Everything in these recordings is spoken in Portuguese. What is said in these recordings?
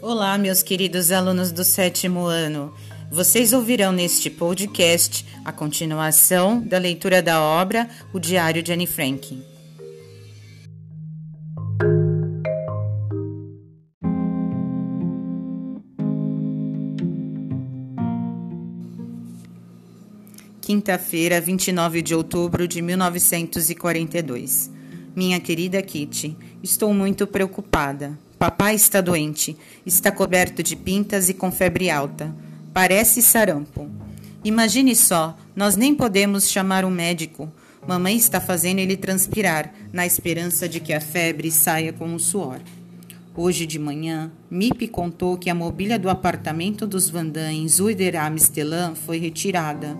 Olá, meus queridos alunos do sétimo ano. Vocês ouvirão neste podcast a continuação da leitura da obra O Diário de Anne Frank. Quinta-feira, 29 de outubro de 1942. Minha querida Kitty, estou muito preocupada. Papai está doente, está coberto de pintas e com febre alta. Parece sarampo. Imagine só, nós nem podemos chamar um médico. Mamãe está fazendo ele transpirar, na esperança de que a febre saia com o suor. Hoje de manhã, Mip contou que a mobília do apartamento dos Vandam em Zuider Amstelan foi retirada.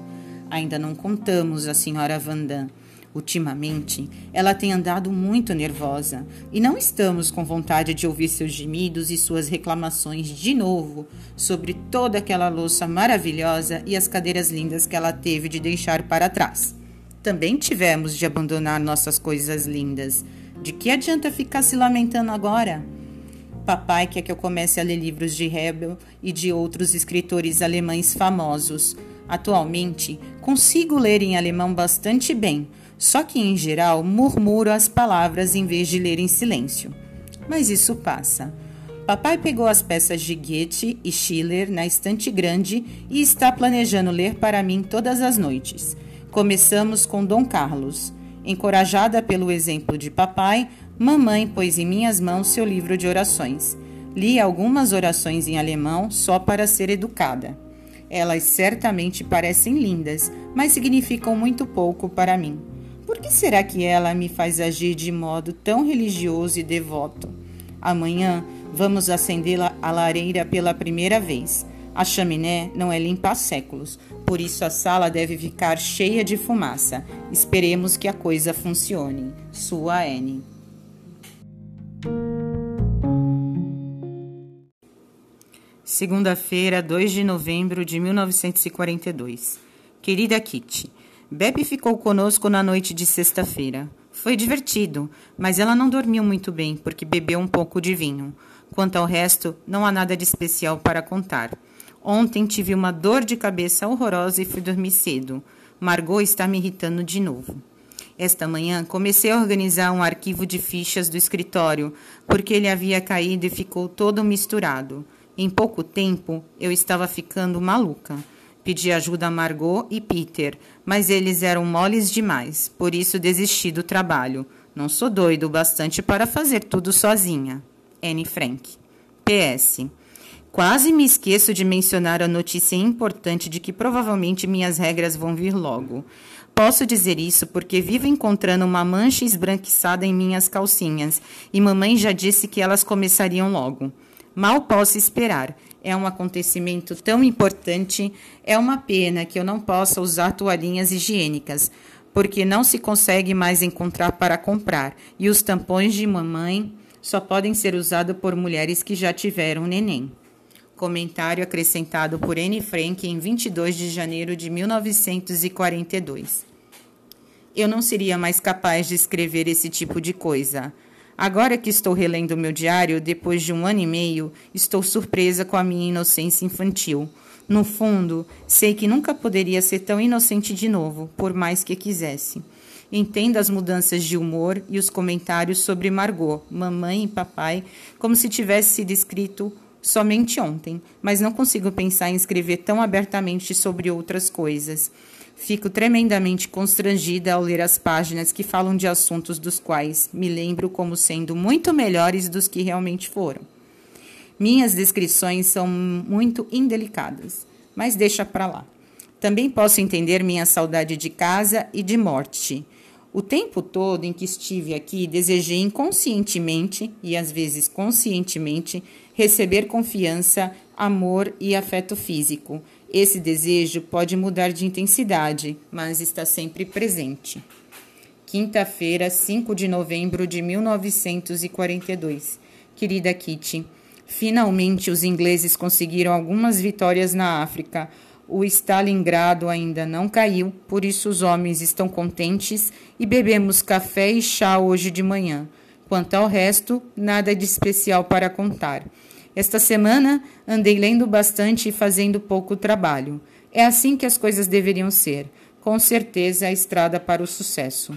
Ainda não contamos a senhora Vandam. Ultimamente, ela tem andado muito nervosa e não estamos com vontade de ouvir seus gemidos e suas reclamações de novo sobre toda aquela louça maravilhosa e as cadeiras lindas que ela teve de deixar para trás. Também tivemos de abandonar nossas coisas lindas. De que adianta ficar se lamentando agora? Papai quer que eu comece a ler livros de Hebel e de outros escritores alemães famosos. Atualmente, consigo ler em alemão bastante bem só que, em geral, murmuro as palavras em vez de ler em silêncio. Mas isso passa. Papai pegou as peças de Goethe e Schiller na estante grande e está planejando ler para mim todas as noites. Começamos com Dom Carlos. Encorajada pelo exemplo de papai, mamãe pôs em minhas mãos seu livro de orações. Li algumas orações em alemão só para ser educada. Elas certamente parecem lindas, mas significam muito pouco para mim. Por que será que ela me faz agir de modo tão religioso e devoto? Amanhã vamos acender a lareira pela primeira vez. A chaminé não é limpa há séculos, por isso a sala deve ficar cheia de fumaça. Esperemos que a coisa funcione. Sua Anne. Segunda-feira, 2 de novembro de 1942. Querida Kitty, Bebe ficou conosco na noite de sexta-feira. Foi divertido, mas ela não dormiu muito bem porque bebeu um pouco de vinho. Quanto ao resto, não há nada de especial para contar. Ontem tive uma dor de cabeça horrorosa e fui dormir cedo. Margot está me irritando de novo. Esta manhã comecei a organizar um arquivo de fichas do escritório, porque ele havia caído e ficou todo misturado. Em pouco tempo, eu estava ficando maluca. Pedi ajuda a Margot e Peter, mas eles eram moles demais, por isso desisti do trabalho. Não sou doido o bastante para fazer tudo sozinha. Anne Frank. PS. Quase me esqueço de mencionar a notícia importante de que provavelmente minhas regras vão vir logo. Posso dizer isso porque vivo encontrando uma mancha esbranquiçada em minhas calcinhas e mamãe já disse que elas começariam logo. Mal posso esperar. É um acontecimento tão importante. É uma pena que eu não possa usar toalhinhas higiênicas, porque não se consegue mais encontrar para comprar, e os tampões de mamãe só podem ser usados por mulheres que já tiveram neném. Comentário acrescentado por Anne Frank em 22 de janeiro de 1942. Eu não seria mais capaz de escrever esse tipo de coisa. Agora que estou relendo meu diário, depois de um ano e meio, estou surpresa com a minha inocência infantil. No fundo, sei que nunca poderia ser tão inocente de novo, por mais que quisesse. Entendo as mudanças de humor e os comentários sobre Margot, mamãe e papai, como se tivesse sido escrito somente ontem, mas não consigo pensar em escrever tão abertamente sobre outras coisas. Fico tremendamente constrangida ao ler as páginas que falam de assuntos dos quais me lembro como sendo muito melhores dos que realmente foram. Minhas descrições são muito indelicadas, mas deixa para lá. Também posso entender minha saudade de casa e de morte. O tempo todo em que estive aqui, desejei inconscientemente e às vezes conscientemente receber confiança, amor e afeto físico esse desejo pode mudar de intensidade, mas está sempre presente. Quinta-feira, 5 de novembro de 1942. Querida Kitty, finalmente os ingleses conseguiram algumas vitórias na África. O Stalingrado ainda não caiu, por isso os homens estão contentes e bebemos café e chá hoje de manhã. Quanto ao resto, nada de especial para contar. Esta semana andei lendo bastante e fazendo pouco trabalho. É assim que as coisas deveriam ser. Com certeza a estrada para o sucesso.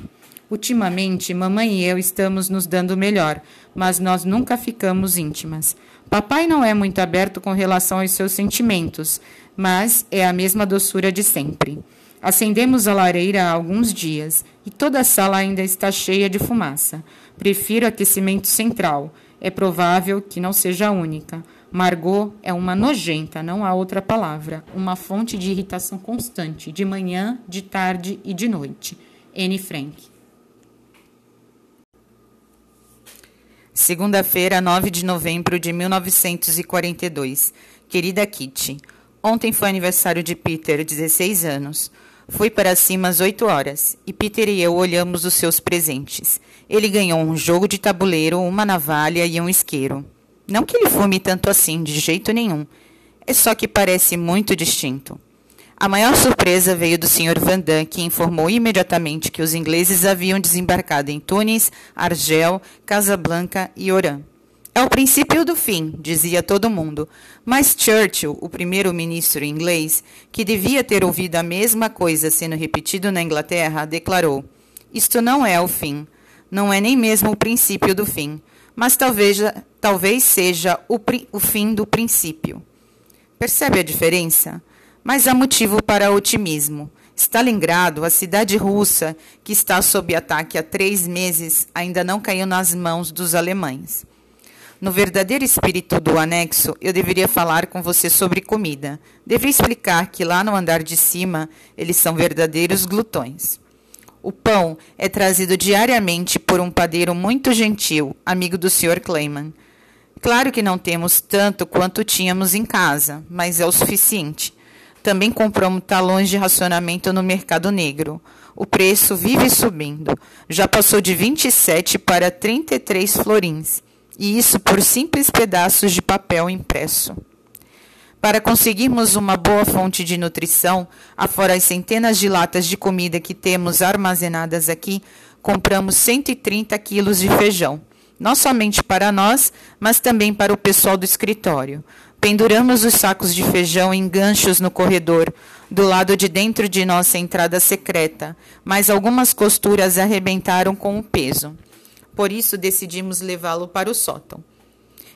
Ultimamente, mamãe e eu estamos nos dando melhor, mas nós nunca ficamos íntimas. Papai não é muito aberto com relação aos seus sentimentos, mas é a mesma doçura de sempre. Acendemos a lareira há alguns dias e toda a sala ainda está cheia de fumaça. Prefiro aquecimento central. É provável que não seja a única. Margot é uma nojenta, não há outra palavra, uma fonte de irritação constante, de manhã, de tarde e de noite. Anne Frank. Segunda-feira, 9 de novembro de 1942. Querida Kitty, ontem foi aniversário de Peter, 16 anos. Fui para cima às 8 horas e Peter e eu olhamos os seus presentes. Ele ganhou um jogo de tabuleiro, uma navalha e um isqueiro. Não que ele fume tanto assim, de jeito nenhum. É só que parece muito distinto. A maior surpresa veio do Sr. Vandam, que informou imediatamente que os ingleses haviam desembarcado em Tunis, Argel, Casablanca e Oran. É o princípio do fim, dizia todo mundo. Mas Churchill, o primeiro-ministro inglês, que devia ter ouvido a mesma coisa sendo repetido na Inglaterra, declarou: Isto não é o fim. Não é nem mesmo o princípio do fim. Mas talvez, talvez seja o, o fim do princípio. Percebe a diferença? Mas há motivo para otimismo. Stalingrado, a cidade russa, que está sob ataque há três meses, ainda não caiu nas mãos dos alemães. No verdadeiro espírito do anexo, eu deveria falar com você sobre comida. Deveria explicar que lá no andar de cima eles são verdadeiros glutões. O pão é trazido diariamente por um padeiro muito gentil, amigo do Sr. Clayman. Claro que não temos tanto quanto tínhamos em casa, mas é o suficiente. Também compramos talões de racionamento no mercado negro. O preço vive subindo. Já passou de 27 para 33 florins. E isso por simples pedaços de papel impresso. Para conseguirmos uma boa fonte de nutrição, afora as centenas de latas de comida que temos armazenadas aqui, compramos 130 quilos de feijão. Não somente para nós, mas também para o pessoal do escritório. Penduramos os sacos de feijão em ganchos no corredor, do lado de dentro de nossa entrada secreta, mas algumas costuras arrebentaram com o peso. Por isso decidimos levá-lo para o sótão.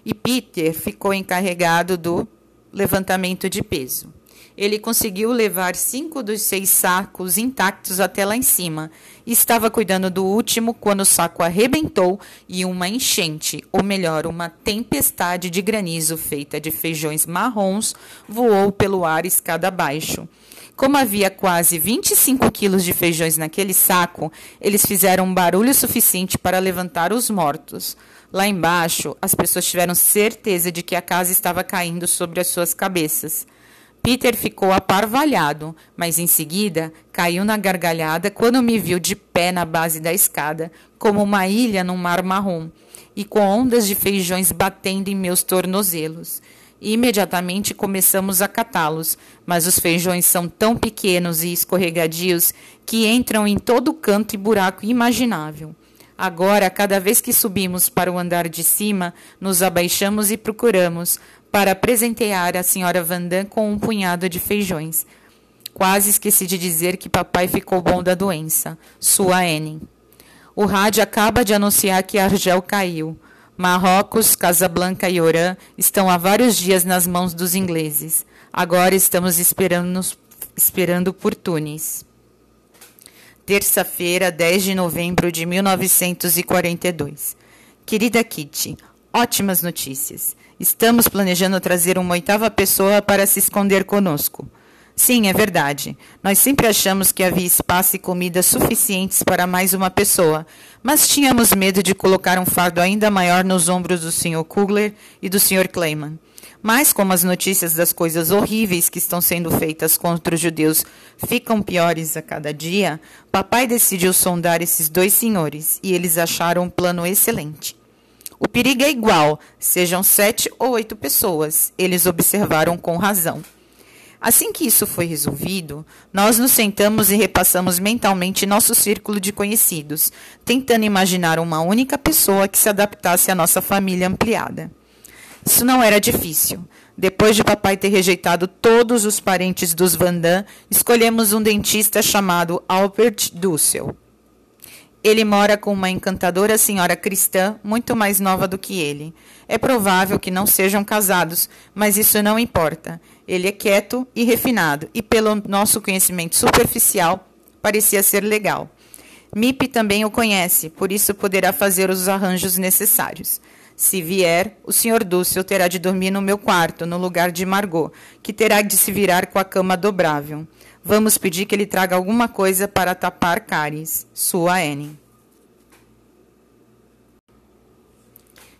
E Peter ficou encarregado do levantamento de peso. Ele conseguiu levar cinco dos seis sacos intactos até lá em cima. Estava cuidando do último quando o saco arrebentou e uma enchente, ou melhor, uma tempestade de granizo feita de feijões marrons voou pelo ar escada abaixo. Como havia quase 25 quilos de feijões naquele saco, eles fizeram um barulho suficiente para levantar os mortos. Lá embaixo, as pessoas tiveram certeza de que a casa estava caindo sobre as suas cabeças. Peter ficou aparvalhado, mas em seguida caiu na gargalhada quando me viu de pé na base da escada, como uma ilha num mar marrom, e com ondas de feijões batendo em meus tornozelos. Imediatamente começamos a catá-los, mas os feijões são tão pequenos e escorregadios que entram em todo canto e buraco imaginável. Agora, cada vez que subimos para o andar de cima, nos abaixamos e procuramos, para presentear a senhora Vandam com um punhado de feijões. Quase esqueci de dizer que papai ficou bom da doença. Sua Anne. O rádio acaba de anunciar que Argel caiu. Marrocos, Casablanca e Orã estão há vários dias nas mãos dos ingleses. Agora estamos esperando, esperando por Tunis. Terça-feira, 10 de novembro de 1942. Querida Kitty, ótimas notícias. Estamos planejando trazer uma oitava pessoa para se esconder conosco. Sim, é verdade. Nós sempre achamos que havia espaço e comida suficientes para mais uma pessoa, mas tínhamos medo de colocar um fardo ainda maior nos ombros do Sr. Kugler e do Sr. Clayman. Mas, como as notícias das coisas horríveis que estão sendo feitas contra os judeus ficam piores a cada dia, papai decidiu sondar esses dois senhores e eles acharam um plano excelente. O perigo é igual, sejam sete ou oito pessoas, eles observaram com razão. Assim que isso foi resolvido, nós nos sentamos e repassamos mentalmente nosso círculo de conhecidos, tentando imaginar uma única pessoa que se adaptasse à nossa família ampliada. Isso não era difícil. Depois de papai ter rejeitado todos os parentes dos Vandam, escolhemos um dentista chamado Albert Dussel. Ele mora com uma encantadora senhora cristã, muito mais nova do que ele. É provável que não sejam casados, mas isso não importa. Ele é quieto e refinado, e pelo nosso conhecimento superficial, parecia ser legal. Mip também o conhece, por isso poderá fazer os arranjos necessários. Se vier, o Sr. Dúcio terá de dormir no meu quarto, no lugar de Margot, que terá de se virar com a cama dobrável. Vamos pedir que ele traga alguma coisa para tapar cáries. Sua Anne.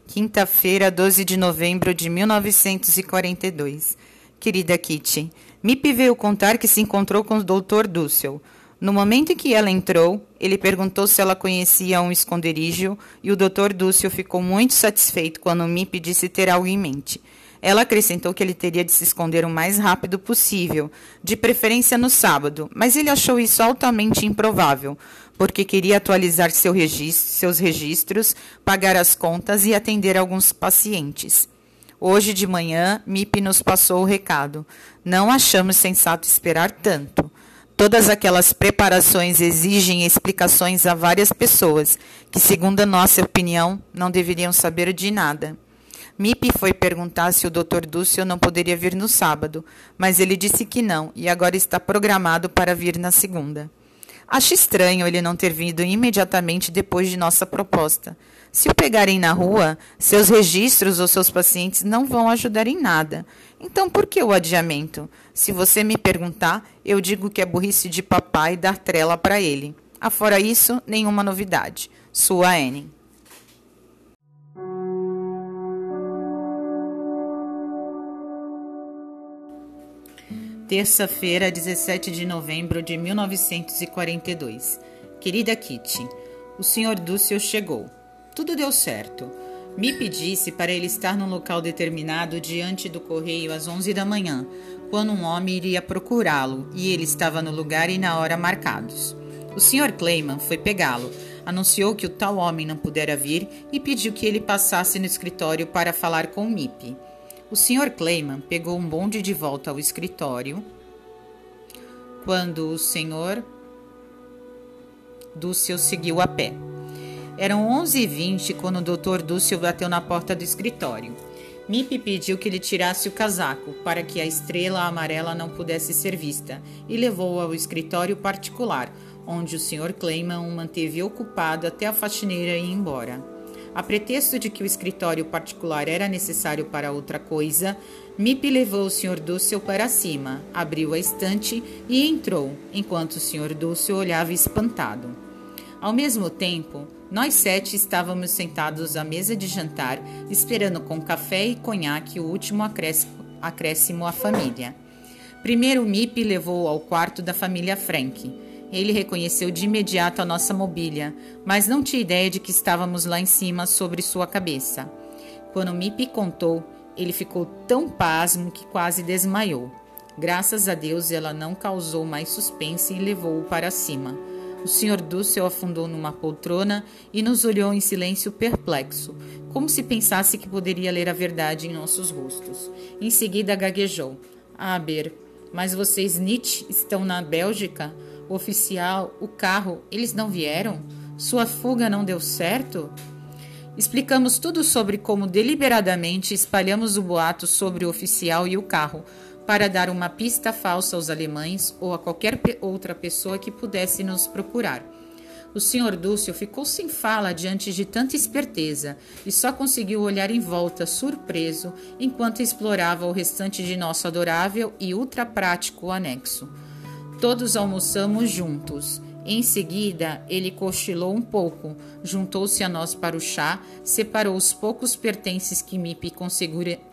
Quinta-feira, 12 de novembro de 1942. Querida Kitty, Mip veio contar que se encontrou com o Dr. Dussel. No momento em que ela entrou, ele perguntou se ela conhecia um esconderijo e o Dr. Dussel ficou muito satisfeito quando Mip disse ter algo em mente. Ela acrescentou que ele teria de se esconder o mais rápido possível, de preferência no sábado, mas ele achou isso altamente improvável, porque queria atualizar seu registro, seus registros, pagar as contas e atender alguns pacientes. Hoje de manhã, MIP nos passou o recado. Não achamos sensato esperar tanto. Todas aquelas preparações exigem explicações a várias pessoas, que, segundo a nossa opinião, não deveriam saber de nada. Mip foi perguntar se o Dr. Dúcio não poderia vir no sábado, mas ele disse que não e agora está programado para vir na segunda. Acho estranho ele não ter vindo imediatamente depois de nossa proposta. Se o pegarem na rua, seus registros ou seus pacientes não vão ajudar em nada. Então, por que o adiamento? Se você me perguntar, eu digo que é burrice de papai dar trela para ele. Afora isso, nenhuma novidade. Sua Anne. Terça-feira, 17 de novembro de 1942. Querida Kitty, o Sr. Dúcio chegou. Tudo deu certo. Me pedisse para ele estar num local determinado diante do correio às 11 da manhã, quando um homem iria procurá-lo, e ele estava no lugar e na hora marcados. O Sr. Clayman foi pegá-lo, anunciou que o tal homem não pudera vir e pediu que ele passasse no escritório para falar com o MIP. O Sr. Clayman pegou um bonde de volta ao escritório quando o Sr. Dúcio seguiu a pé. Eram 11h20 quando o Dr. Dúcio bateu na porta do escritório. Mip pediu que ele tirasse o casaco para que a estrela amarela não pudesse ser vista e levou-o ao escritório particular, onde o Sr. Clayman o manteve ocupado até a faxineira ir embora. A pretexto de que o escritório particular era necessário para outra coisa, Mip levou o Sr. Dúcio para cima, abriu a estante e entrou, enquanto o Sr. Dúcio olhava espantado. Ao mesmo tempo, nós sete estávamos sentados à mesa de jantar, esperando com café e conhaque o último acréscimo à família. Primeiro, Mip levou ao quarto da família Frank. Ele reconheceu de imediato a nossa mobília, mas não tinha ideia de que estávamos lá em cima sobre sua cabeça. Quando Mip contou, ele ficou tão pasmo que quase desmaiou. Graças a Deus, ela não causou mais suspense e levou-o para cima. O Sr. Dussel afundou numa poltrona e nos olhou em silêncio perplexo, como se pensasse que poderia ler a verdade em nossos rostos. Em seguida gaguejou. Aber, mas vocês, Nietzsche, estão na Bélgica? o oficial, o carro, eles não vieram? Sua fuga não deu certo? Explicamos tudo sobre como deliberadamente espalhamos o boato sobre o oficial e o carro, para dar uma pista falsa aos alemães ou a qualquer outra pessoa que pudesse nos procurar. O Sr. Dúcio ficou sem fala diante de tanta esperteza e só conseguiu olhar em volta, surpreso, enquanto explorava o restante de nosso adorável e ultra prático anexo. Todos almoçamos juntos. Em seguida, ele cochilou um pouco, juntou-se a nós para o chá, separou os poucos pertences que Mip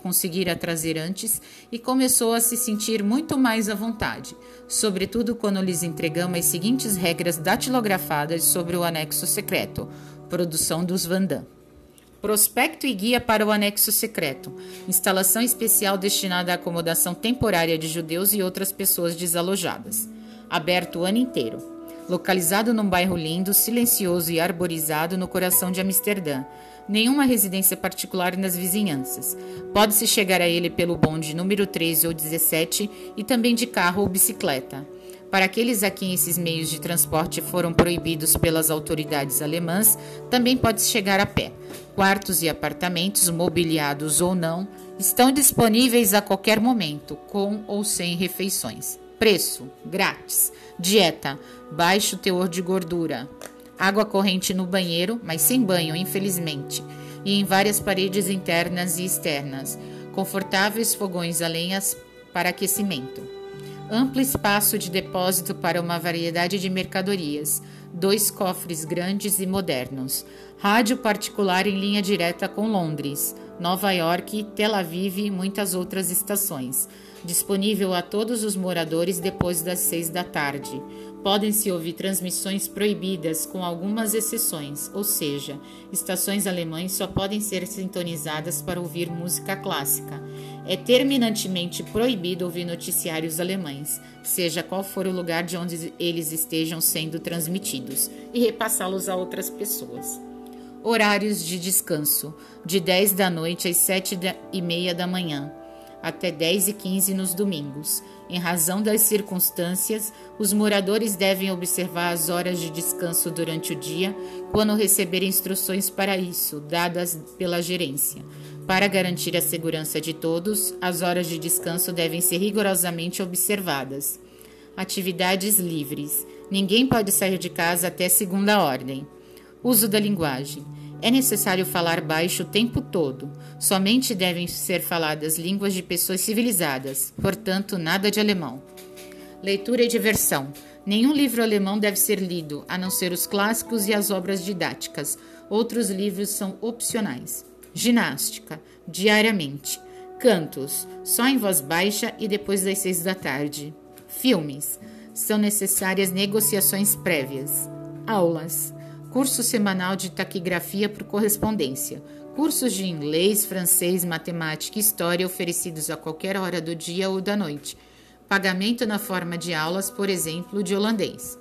conseguira trazer antes e começou a se sentir muito mais à vontade, sobretudo quando lhes entregamos as seguintes regras datilografadas sobre o anexo secreto, produção dos Vandam. Prospecto e guia para o anexo secreto. Instalação especial destinada à acomodação temporária de judeus e outras pessoas desalojadas. Aberto o ano inteiro. Localizado num bairro lindo, silencioso e arborizado no coração de Amsterdã. Nenhuma residência particular nas vizinhanças. Pode-se chegar a ele pelo bonde número 13 ou 17 e também de carro ou bicicleta. Para aqueles a quem esses meios de transporte foram proibidos pelas autoridades alemãs, também pode-se chegar a pé. Quartos e apartamentos, mobiliados ou não, estão disponíveis a qualquer momento, com ou sem refeições. Preço: grátis. Dieta: baixo teor de gordura. Água corrente no banheiro, mas sem banho, infelizmente. E em várias paredes internas e externas. Confortáveis fogões a lenhas para aquecimento. Amplo espaço de depósito para uma variedade de mercadorias. Dois cofres grandes e modernos. Rádio particular em linha direta com Londres, Nova York, Tel Aviv e muitas outras estações disponível a todos os moradores depois das seis da tarde. Podem-se ouvir transmissões proibidas, com algumas exceções, ou seja, estações alemães só podem ser sintonizadas para ouvir música clássica. É terminantemente proibido ouvir noticiários alemães, seja qual for o lugar de onde eles estejam sendo transmitidos, e repassá-los a outras pessoas. Horários de descanso: de 10 da noite às 7 e meia da manhã até 10 e 15 nos domingos. Em razão das circunstâncias, os moradores devem observar as horas de descanso durante o dia quando receber instruções para isso, dadas pela gerência. Para garantir a segurança de todos, as horas de descanso devem ser rigorosamente observadas. Atividades livres. Ninguém pode sair de casa até segunda ordem. Uso da linguagem. É necessário falar baixo o tempo todo. Somente devem ser faladas línguas de pessoas civilizadas, portanto, nada de alemão. Leitura e diversão. Nenhum livro alemão deve ser lido, a não ser os clássicos e as obras didáticas. Outros livros são opcionais. Ginástica, diariamente. Cantos, só em voz baixa e depois das seis da tarde. Filmes, são necessárias negociações prévias. Aulas, curso semanal de taquigrafia por correspondência, cursos de inglês, francês, matemática e história oferecidos a qualquer hora do dia ou da noite, pagamento na forma de aulas, por exemplo, de holandês.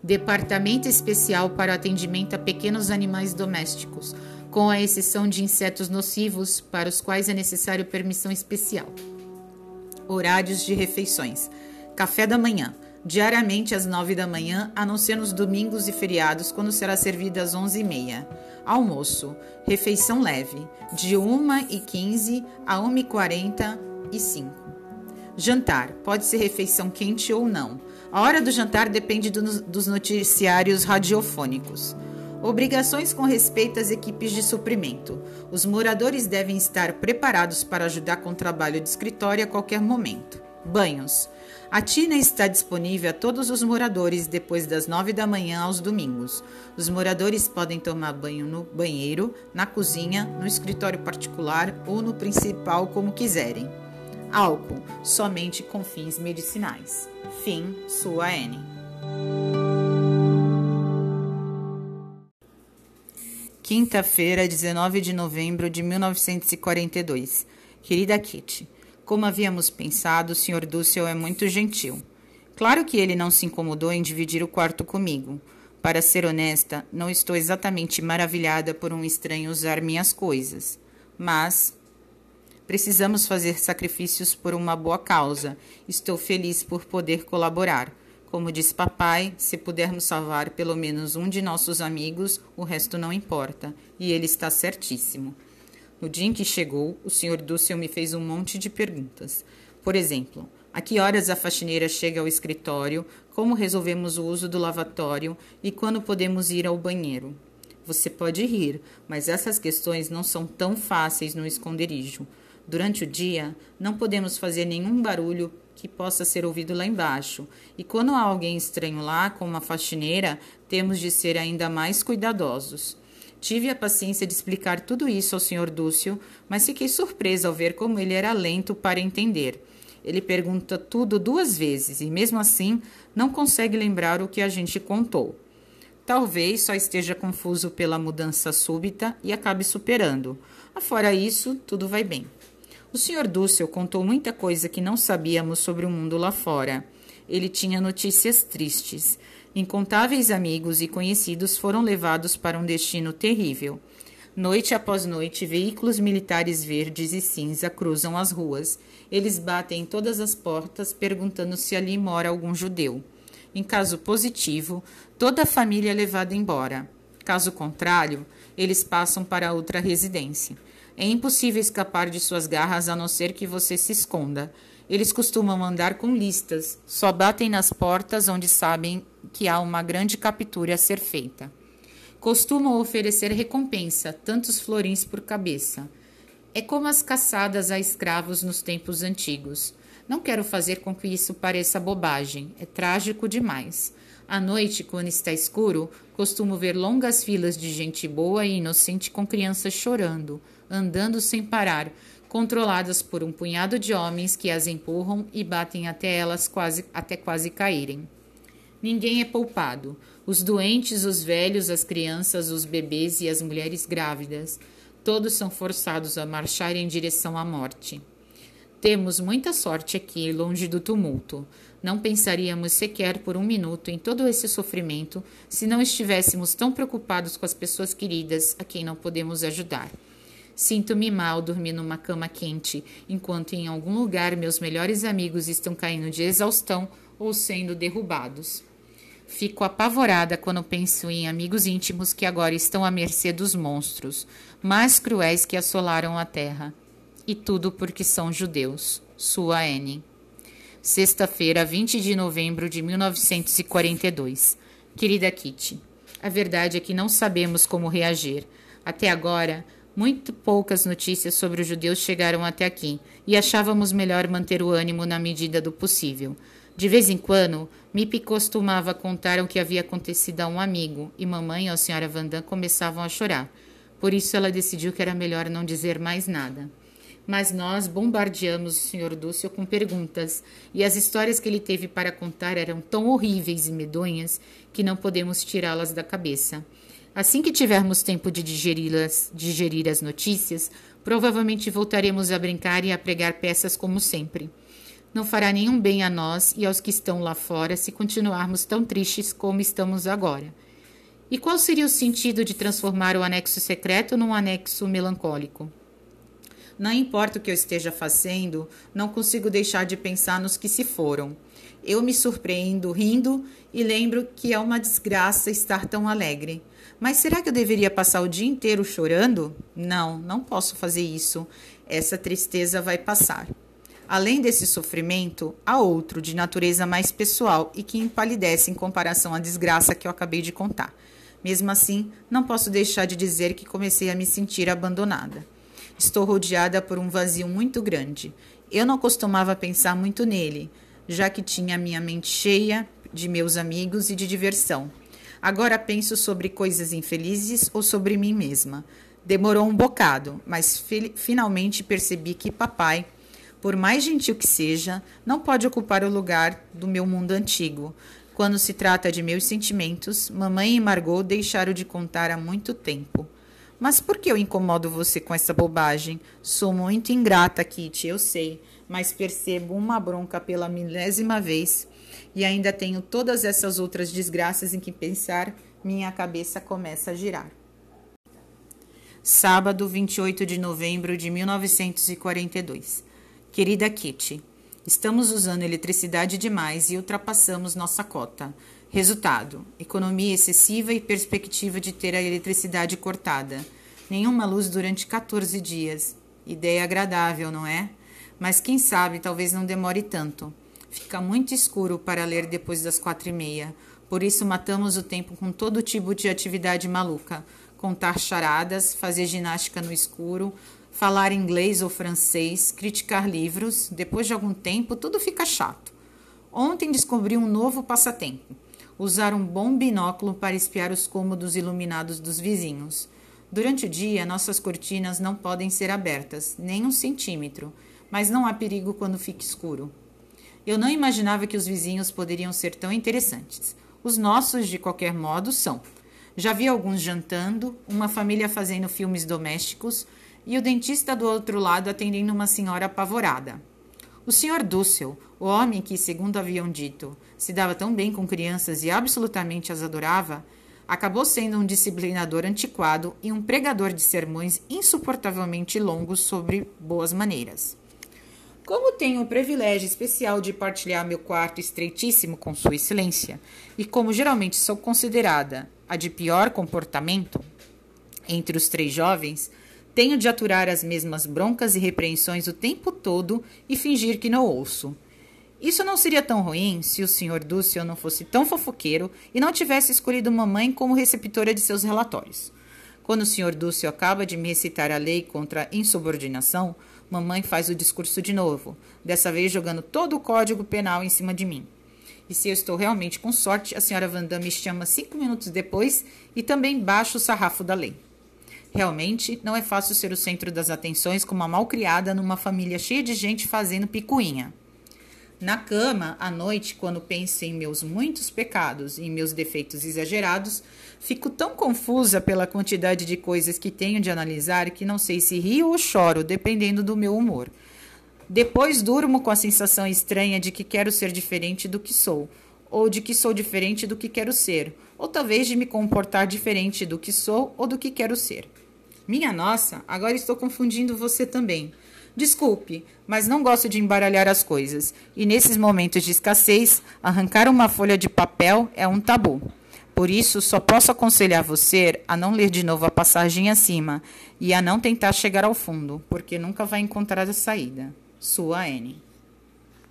Departamento especial para atendimento a pequenos animais domésticos, com a exceção de insetos nocivos, para os quais é necessário permissão especial. Horários de refeições: café da manhã diariamente às 9 da manhã, a não ser nos domingos e feriados, quando será servida às 11h30. Almoço, refeição leve, de 1h15 a 1h45. Jantar, pode ser refeição quente ou não. A hora do jantar depende do, dos noticiários radiofônicos. Obrigações com respeito às equipes de suprimento. Os moradores devem estar preparados para ajudar com o trabalho de escritório a qualquer momento. Banhos. A tina está disponível a todos os moradores depois das nove da manhã aos domingos. Os moradores podem tomar banho no banheiro, na cozinha, no escritório particular ou no principal, como quiserem. Álcool, somente com fins medicinais. Fim, sua N. Quinta-feira, 19 de novembro de 1942. Querida Kitty, como havíamos pensado, o Sr. Dussel é muito gentil. Claro que ele não se incomodou em dividir o quarto comigo. Para ser honesta, não estou exatamente maravilhada por um estranho usar minhas coisas. Mas precisamos fazer sacrifícios por uma boa causa. Estou feliz por poder colaborar. Como diz papai, se pudermos salvar pelo menos um de nossos amigos, o resto não importa. E ele está certíssimo. No dia em que chegou, o Sr. Dussel me fez um monte de perguntas. Por exemplo, a que horas a faxineira chega ao escritório, como resolvemos o uso do lavatório e quando podemos ir ao banheiro. Você pode rir, mas essas questões não são tão fáceis no esconderijo. Durante o dia, não podemos fazer nenhum barulho que possa ser ouvido lá embaixo, e quando há alguém estranho lá, como a faxineira, temos de ser ainda mais cuidadosos. Tive a paciência de explicar tudo isso ao Sr. Dúcio, mas fiquei surpresa ao ver como ele era lento para entender. Ele pergunta tudo duas vezes e, mesmo assim, não consegue lembrar o que a gente contou. Talvez só esteja confuso pela mudança súbita e acabe superando. Afora isso, tudo vai bem. O Sr. Dúcio contou muita coisa que não sabíamos sobre o mundo lá fora. Ele tinha notícias tristes. Incontáveis amigos e conhecidos foram levados para um destino terrível. Noite após noite, veículos militares verdes e cinza cruzam as ruas. Eles batem em todas as portas, perguntando se ali mora algum judeu. Em caso positivo, toda a família é levada embora. Caso contrário, eles passam para outra residência. É impossível escapar de suas garras a não ser que você se esconda. Eles costumam andar com listas, só batem nas portas onde sabem que há uma grande captura a ser feita. Costumam oferecer recompensa, tantos florins por cabeça. É como as caçadas a escravos nos tempos antigos. Não quero fazer com que isso pareça bobagem, é trágico demais. À noite, quando está escuro, costumo ver longas filas de gente boa e inocente com crianças chorando, andando sem parar, controladas por um punhado de homens que as empurram e batem até elas quase, até quase caírem. Ninguém é poupado. Os doentes, os velhos, as crianças, os bebês e as mulheres grávidas. Todos são forçados a marchar em direção à morte. Temos muita sorte aqui, longe do tumulto. Não pensaríamos sequer por um minuto em todo esse sofrimento se não estivéssemos tão preocupados com as pessoas queridas a quem não podemos ajudar. Sinto-me mal dormir numa cama quente, enquanto em algum lugar meus melhores amigos estão caindo de exaustão ou sendo derrubados. Fico apavorada quando penso em amigos íntimos que agora estão à mercê dos monstros, mais cruéis que assolaram a terra. E tudo porque são judeus. Sua N. Sexta-feira, 20 de novembro de 1942. Querida Kitty, a verdade é que não sabemos como reagir. Até agora, muito poucas notícias sobre os judeus chegaram até aqui e achávamos melhor manter o ânimo na medida do possível. De vez em quando, Mip costumava contar o que havia acontecido a um amigo e mamãe e a senhora Vandam começavam a chorar. Por isso ela decidiu que era melhor não dizer mais nada. Mas nós bombardeamos o Sr. Dúcio com perguntas, e as histórias que ele teve para contar eram tão horríveis e medonhas que não podemos tirá-las da cabeça. Assim que tivermos tempo de digerir as notícias, provavelmente voltaremos a brincar e a pregar peças como sempre. Não fará nenhum bem a nós e aos que estão lá fora se continuarmos tão tristes como estamos agora. E qual seria o sentido de transformar o anexo secreto num anexo melancólico? Não importa o que eu esteja fazendo, não consigo deixar de pensar nos que se foram. Eu me surpreendo rindo e lembro que é uma desgraça estar tão alegre. Mas será que eu deveria passar o dia inteiro chorando? Não, não posso fazer isso. Essa tristeza vai passar. Além desse sofrimento, há outro de natureza mais pessoal e que empalidece em comparação à desgraça que eu acabei de contar. Mesmo assim, não posso deixar de dizer que comecei a me sentir abandonada. Estou rodeada por um vazio muito grande. Eu não costumava pensar muito nele, já que tinha minha mente cheia de meus amigos e de diversão. Agora penso sobre coisas infelizes ou sobre mim mesma. Demorou um bocado, mas finalmente percebi que papai, por mais gentil que seja, não pode ocupar o lugar do meu mundo antigo. Quando se trata de meus sentimentos, mamãe e Margot deixaram de contar há muito tempo. Mas por que eu incomodo você com essa bobagem? Sou muito ingrata, Kitty, eu sei, mas percebo uma bronca pela milésima vez e ainda tenho todas essas outras desgraças em que pensar, minha cabeça começa a girar. Sábado, 28 de novembro de 1942. Querida Kitty, estamos usando eletricidade demais e ultrapassamos nossa cota. Resultado: economia excessiva e perspectiva de ter a eletricidade cortada. Nenhuma luz durante 14 dias. Ideia agradável, não é? Mas quem sabe talvez não demore tanto. Fica muito escuro para ler depois das quatro e meia. Por isso matamos o tempo com todo tipo de atividade maluca. Contar charadas, fazer ginástica no escuro, falar inglês ou francês, criticar livros. Depois de algum tempo, tudo fica chato. Ontem descobri um novo passatempo. Usar um bom binóculo para espiar os cômodos iluminados dos vizinhos. Durante o dia, nossas cortinas não podem ser abertas, nem um centímetro, mas não há perigo quando fica escuro. Eu não imaginava que os vizinhos poderiam ser tão interessantes. Os nossos, de qualquer modo, são. Já vi alguns jantando, uma família fazendo filmes domésticos e o dentista do outro lado atendendo uma senhora apavorada. O Sr. Dussel, o homem que, segundo haviam dito, se dava tão bem com crianças e absolutamente as adorava, acabou sendo um disciplinador antiquado e um pregador de sermões insuportavelmente longos sobre boas maneiras. Como tenho o privilégio especial de partilhar meu quarto estreitíssimo com Sua Excelência, e como geralmente sou considerada a de pior comportamento entre os três jovens, tenho de aturar as mesmas broncas e repreensões o tempo todo e fingir que não ouço. Isso não seria tão ruim se o Sr. Dúcio não fosse tão fofoqueiro e não tivesse escolhido mamãe como receptora de seus relatórios. Quando o Sr. Dúcio acaba de me recitar a lei contra insubordinação, mamãe faz o discurso de novo, dessa vez jogando todo o código penal em cima de mim. E se eu estou realmente com sorte, a senhora Vandam me chama cinco minutos depois e também baixa o sarrafo da lei. Realmente, não é fácil ser o centro das atenções como uma malcriada numa família cheia de gente fazendo picuinha. Na cama, à noite, quando penso em meus muitos pecados e meus defeitos exagerados, fico tão confusa pela quantidade de coisas que tenho de analisar que não sei se rio ou choro, dependendo do meu humor. Depois durmo com a sensação estranha de que quero ser diferente do que sou, ou de que sou diferente do que quero ser, ou talvez de me comportar diferente do que sou ou do que quero ser. Minha nossa, agora estou confundindo você também. Desculpe, mas não gosto de embaralhar as coisas, e nesses momentos de escassez, arrancar uma folha de papel é um tabu. Por isso, só posso aconselhar você a não ler de novo a passagem acima e a não tentar chegar ao fundo, porque nunca vai encontrar a saída. Sua Anne.